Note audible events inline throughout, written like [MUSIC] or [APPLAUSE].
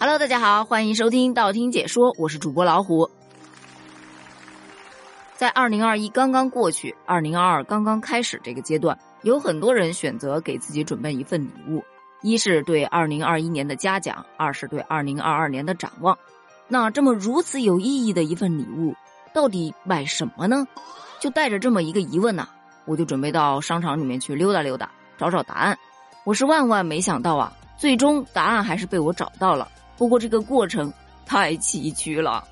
Hello，大家好，欢迎收听道听解说，我是主播老虎。在二零二一刚刚过去，二零二二刚刚开始这个阶段，有很多人选择给自己准备一份礼物，一是对二零二一年的嘉奖，二是对二零二二年的展望。那这么如此有意义的一份礼物，到底买什么呢？就带着这么一个疑问呐，我就准备到商场里面去溜达溜达，找找答案。我是万万没想到啊，最终答案还是被我找到了。不过这个过程太崎岖了。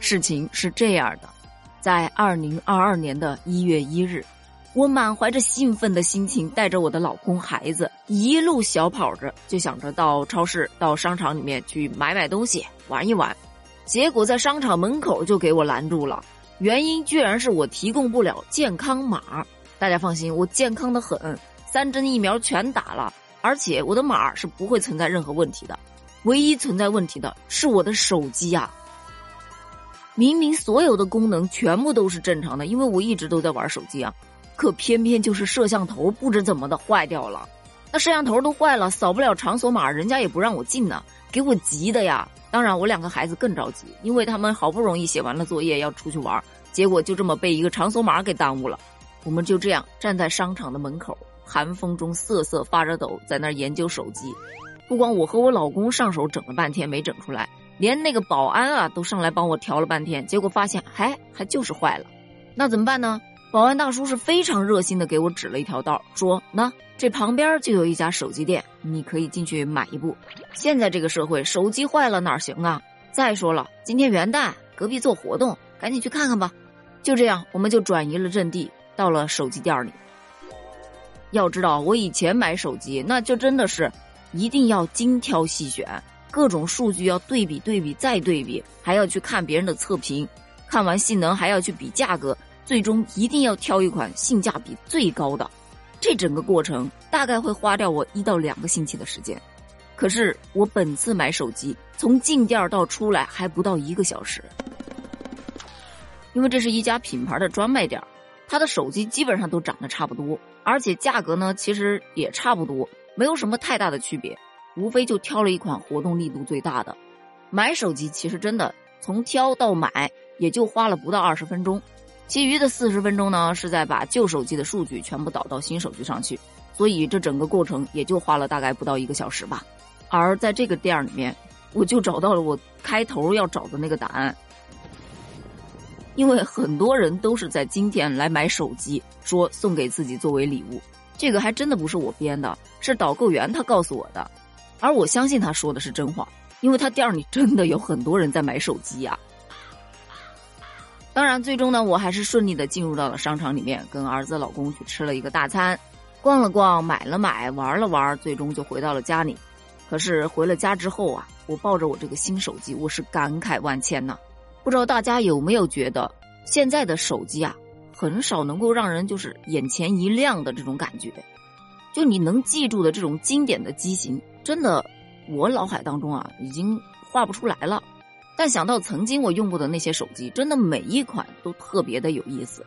事情是这样的，在二零二二年的一月一日，我满怀着兴奋的心情，带着我的老公、孩子，一路小跑着，就想着到超市、到商场里面去买买东西，玩一玩。结果在商场门口就给我拦住了，原因居然是我提供不了健康码。大家放心，我健康的很。三针疫苗全打了，而且我的码是不会存在任何问题的，唯一存在问题的是我的手机呀。明明所有的功能全部都是正常的，因为我一直都在玩手机啊，可偏偏就是摄像头不知怎么的坏掉了。那摄像头都坏了，扫不了场所码，人家也不让我进呢，给我急的呀。当然，我两个孩子更着急，因为他们好不容易写完了作业要出去玩，结果就这么被一个场所码给耽误了。我们就这样站在商场的门口。寒风中瑟瑟发着抖，在那儿研究手机。不光我和我老公上手整了半天没整出来，连那个保安啊都上来帮我调了半天，结果发现还还就是坏了。那怎么办呢？保安大叔是非常热心的给我指了一条道，说：“那这旁边就有一家手机店，你可以进去买一部。现在这个社会，手机坏了哪行啊？再说了，今天元旦，隔壁做活动，赶紧去看看吧。”就这样，我们就转移了阵地，到了手机店里。要知道，我以前买手机，那就真的是一定要精挑细选，各种数据要对比对比再对比，还要去看别人的测评，看完性能还要去比价格，最终一定要挑一款性价比最高的。这整个过程大概会花掉我一到两个星期的时间。可是我本次买手机，从进店到出来还不到一个小时，因为这是一家品牌的专卖店。它的手机基本上都长得差不多，而且价格呢其实也差不多，没有什么太大的区别，无非就挑了一款活动力度最大的。买手机其实真的从挑到买也就花了不到二十分钟，其余的四十分钟呢是在把旧手机的数据全部导到新手机上去，所以这整个过程也就花了大概不到一个小时吧。而在这个店里面，我就找到了我开头要找的那个答案。因为很多人都是在今天来买手机，说送给自己作为礼物，这个还真的不是我编的，是导购员他告诉我的，而我相信他说的是真话，因为他店里真的有很多人在买手机呀。当然，最终呢，我还是顺利的进入到了商场里面，跟儿子、老公去吃了一个大餐，逛了逛，买了买，玩了玩，最终就回到了家里。可是回了家之后啊，我抱着我这个新手机，我是感慨万千呐。不知道大家有没有觉得，现在的手机啊，很少能够让人就是眼前一亮的这种感觉。就你能记住的这种经典的机型，真的，我脑海当中啊已经画不出来了。但想到曾经我用过的那些手机，真的每一款都特别的有意思。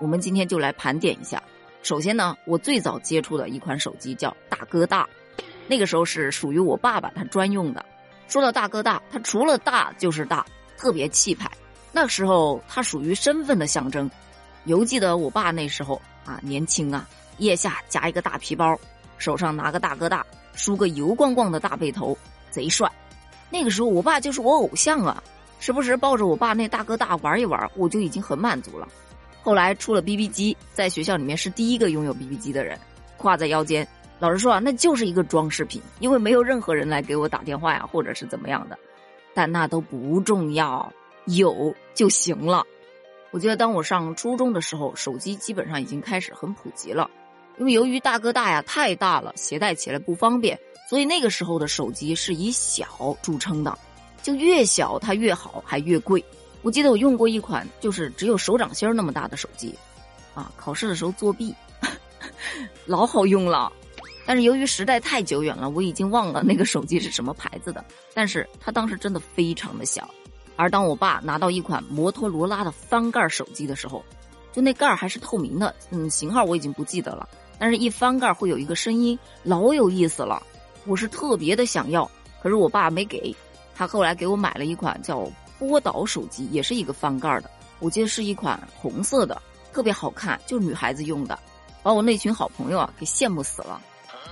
我们今天就来盘点一下。首先呢，我最早接触的一款手机叫大哥大，那个时候是属于我爸爸他专用的。说到大哥大，它除了大就是大。特别气派，那时候它属于身份的象征。犹记得我爸那时候啊，年轻啊，腋下夹一个大皮包，手上拿个大哥大，梳个油光光的大背头，贼帅。那个时候我爸就是我偶像啊，时不时抱着我爸那大哥大玩一玩，我就已经很满足了。后来出了 BB 机，在学校里面是第一个拥有 BB 机的人，挎在腰间。老实说啊，那就是一个装饰品，因为没有任何人来给我打电话呀，或者是怎么样的。但那都不重要，有就行了。我记得当我上初中的时候，手机基本上已经开始很普及了。因为由于大哥大呀太大了，携带起来不方便，所以那个时候的手机是以小著称的，就越小它越好，还越贵。我记得我用过一款就是只有手掌心那么大的手机，啊，考试的时候作弊，[LAUGHS] 老好用了。但是由于时代太久远了，我已经忘了那个手机是什么牌子的。但是它当时真的非常的小，而当我爸拿到一款摩托罗拉的翻盖手机的时候，就那盖还是透明的，嗯，型号我已经不记得了。但是一翻盖会有一个声音，老有意思了。我是特别的想要，可是我爸没给，他后来给我买了一款叫波导手机，也是一个翻盖的，我记得是一款红色的，特别好看，就是女孩子用的，把我那群好朋友啊给羡慕死了。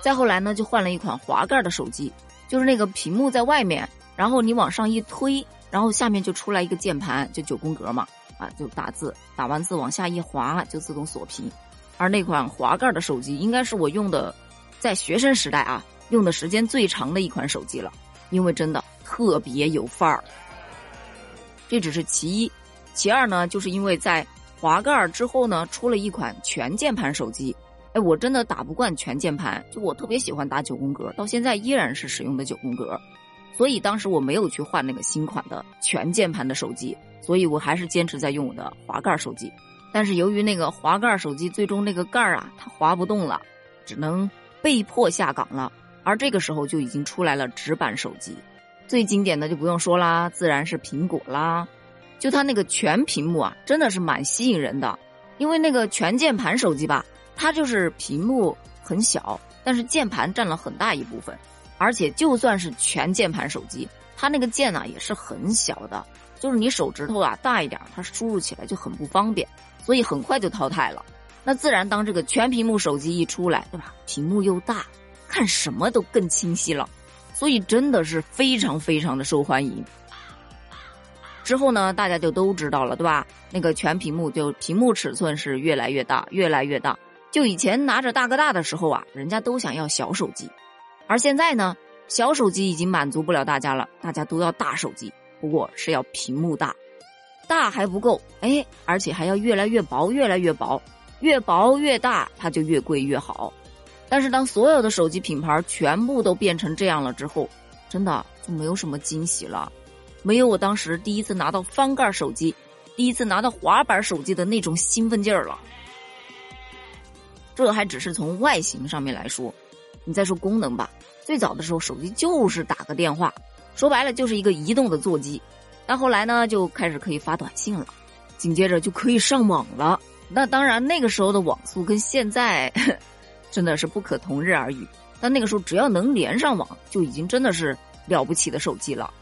再后来呢，就换了一款滑盖的手机，就是那个屏幕在外面，然后你往上一推，然后下面就出来一个键盘，就九宫格嘛，啊，就打字，打完字往下一滑就自动锁屏。而那款滑盖的手机应该是我用的，在学生时代啊用的时间最长的一款手机了，因为真的特别有范儿。这只是其一，其二呢，就是因为在滑盖之后呢，出了一款全键盘手机。哎，我真的打不惯全键盘，就我特别喜欢打九宫格，到现在依然是使用的九宫格，所以当时我没有去换那个新款的全键盘的手机，所以我还是坚持在用我的滑盖手机。但是由于那个滑盖手机最终那个盖儿啊，它滑不动了，只能被迫下岗了。而这个时候就已经出来了直板手机，最经典的就不用说啦，自然是苹果啦。就它那个全屏幕啊，真的是蛮吸引人的，因为那个全键盘手机吧。它就是屏幕很小，但是键盘占了很大一部分，而且就算是全键盘手机，它那个键呢也是很小的，就是你手指头啊大一点，它输入起来就很不方便，所以很快就淘汰了。那自然当这个全屏幕手机一出来，对吧？屏幕又大，看什么都更清晰了，所以真的是非常非常的受欢迎。之后呢，大家就都知道了，对吧？那个全屏幕就屏幕尺寸是越来越大，越来越大。就以前拿着大哥大的时候啊，人家都想要小手机，而现在呢，小手机已经满足不了大家了，大家都要大手机，不过是要屏幕大，大还不够，哎，而且还要越来越薄，越来越薄，越薄越大，它就越贵越好。但是当所有的手机品牌全部都变成这样了之后，真的就没有什么惊喜了，没有我当时第一次拿到翻盖手机，第一次拿到滑板手机的那种兴奋劲儿了。这还只是从外形上面来说，你再说功能吧。最早的时候，手机就是打个电话，说白了就是一个移动的座机。但后来呢，就开始可以发短信了，紧接着就可以上网了。那当然，那个时候的网速跟现在 [LAUGHS] 真的是不可同日而语。但那个时候，只要能连上网，就已经真的是了不起的手机了。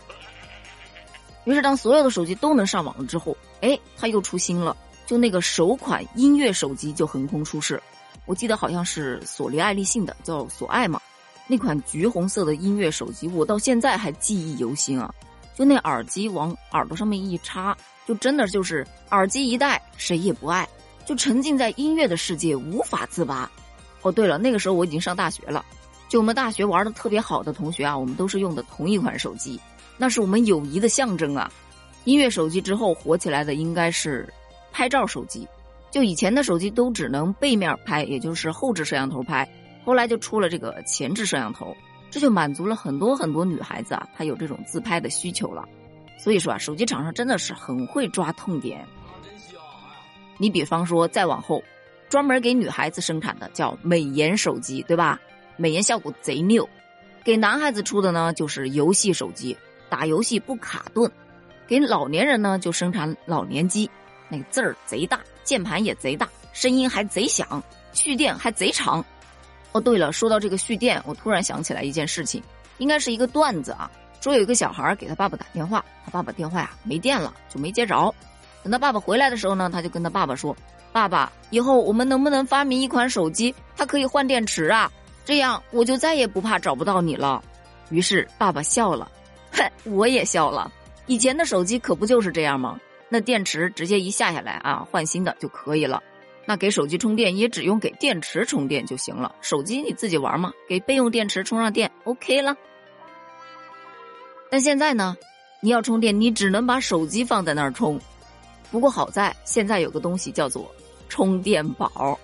于是，当所有的手机都能上网了之后，哎，它又出新了，就那个首款音乐手机就横空出世。我记得好像是索尼爱立信的，叫索爱嘛，那款橘红色的音乐手机，我到现在还记忆犹新啊！就那耳机往耳朵上面一插，就真的就是耳机一戴，谁也不爱，就沉浸在音乐的世界无法自拔。哦，对了，那个时候我已经上大学了，就我们大学玩的特别好的同学啊，我们都是用的同一款手机，那是我们友谊的象征啊！音乐手机之后火起来的应该是拍照手机。就以前的手机都只能背面拍，也就是后置摄像头拍，后来就出了这个前置摄像头，这就满足了很多很多女孩子啊，她有这种自拍的需求了。所以说啊，手机厂商真的是很会抓痛点。你比方说再往后，专门给女孩子生产的叫美颜手机，对吧？美颜效果贼溜。给男孩子出的呢，就是游戏手机，打游戏不卡顿。给老年人呢，就生产老年机。那个字儿贼大，键盘也贼大，声音还贼响，蓄电还贼长。哦，对了，说到这个蓄电，我突然想起来一件事情，应该是一个段子啊。说有一个小孩给他爸爸打电话，他爸爸电话呀没电了，就没接着。等他爸爸回来的时候呢，他就跟他爸爸说：“爸爸，以后我们能不能发明一款手机，它可以换电池啊？这样我就再也不怕找不到你了。”于是爸爸笑了，哼，[LAUGHS] 我也笑了。以前的手机可不就是这样吗？那电池直接一下下来啊，换新的就可以了。那给手机充电也只用给电池充电就行了。手机你自己玩嘛，给备用电池充上电，OK 了。但现在呢，你要充电，你只能把手机放在那儿充。不过好在现在有个东西叫做充电宝。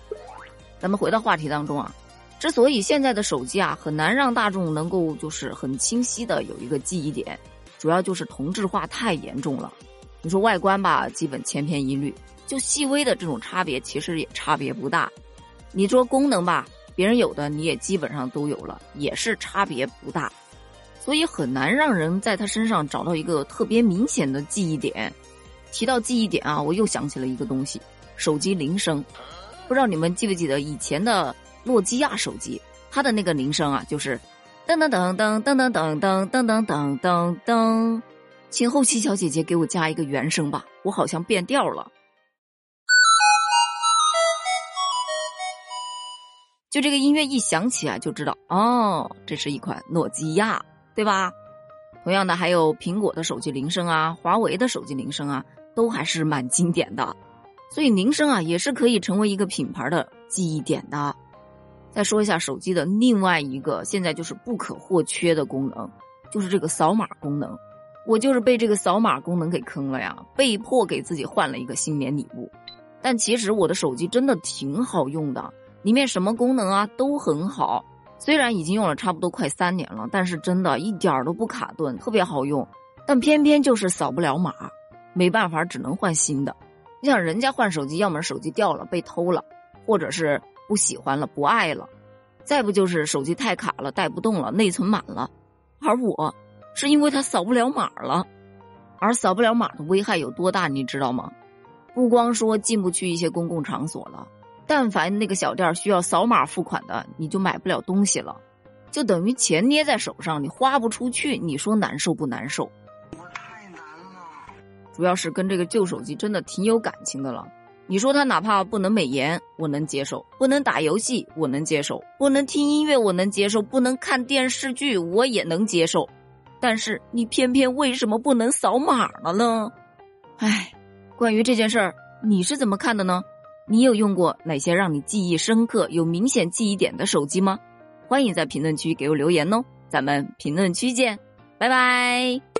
[LAUGHS] 咱们回到话题当中啊，之所以现在的手机啊很难让大众能够就是很清晰的有一个记忆点，主要就是同质化太严重了。你说外观吧，基本千篇一律，就细微的这种差别，其实也差别不大。你说功能吧，别人有的你也基本上都有了，也是差别不大，所以很难让人在他身上找到一个特别明显的记忆点。提到记忆点啊，我又想起了一个东西——手机铃声。不知道你们记不记得以前的诺基亚手机，它的那个铃声啊，就是噔噔噔噔噔噔噔噔噔噔噔噔，请后期小姐姐给我加一个原声吧，我好像变调了。就这个音乐一响起啊，就知道哦，这是一款诺基亚，对吧？同样的，还有苹果的手机铃声啊，华为的手机铃声啊，都还是蛮经典的。所以铃声啊，也是可以成为一个品牌的记忆点的。再说一下手机的另外一个现在就是不可或缺的功能，就是这个扫码功能。我就是被这个扫码功能给坑了呀，被迫给自己换了一个新年礼物。但其实我的手机真的挺好用的，里面什么功能啊都很好。虽然已经用了差不多快三年了，但是真的一点儿都不卡顿，特别好用。但偏偏就是扫不了码，没办法，只能换新的。你想，人家换手机，要么手机掉了被偷了，或者是。不喜欢了，不爱了，再不就是手机太卡了，带不动了，内存满了，而我是因为他扫不了码了，而扫不了码的危害有多大，你知道吗？不光说进不去一些公共场所了，但凡那个小店需要扫码付款的，你就买不了东西了，就等于钱捏在手上，你花不出去，你说难受不难受？我太难了，主要是跟这个旧手机真的挺有感情的了。你说他哪怕不能美颜，我能接受；不能打游戏，我能接受；不能听音乐，我能接受；不能看电视剧，我也能接受。但是你偏偏为什么不能扫码了呢？唉，关于这件事儿，你是怎么看的呢？你有用过哪些让你记忆深刻、有明显记忆点的手机吗？欢迎在评论区给我留言哦，咱们评论区见，拜拜。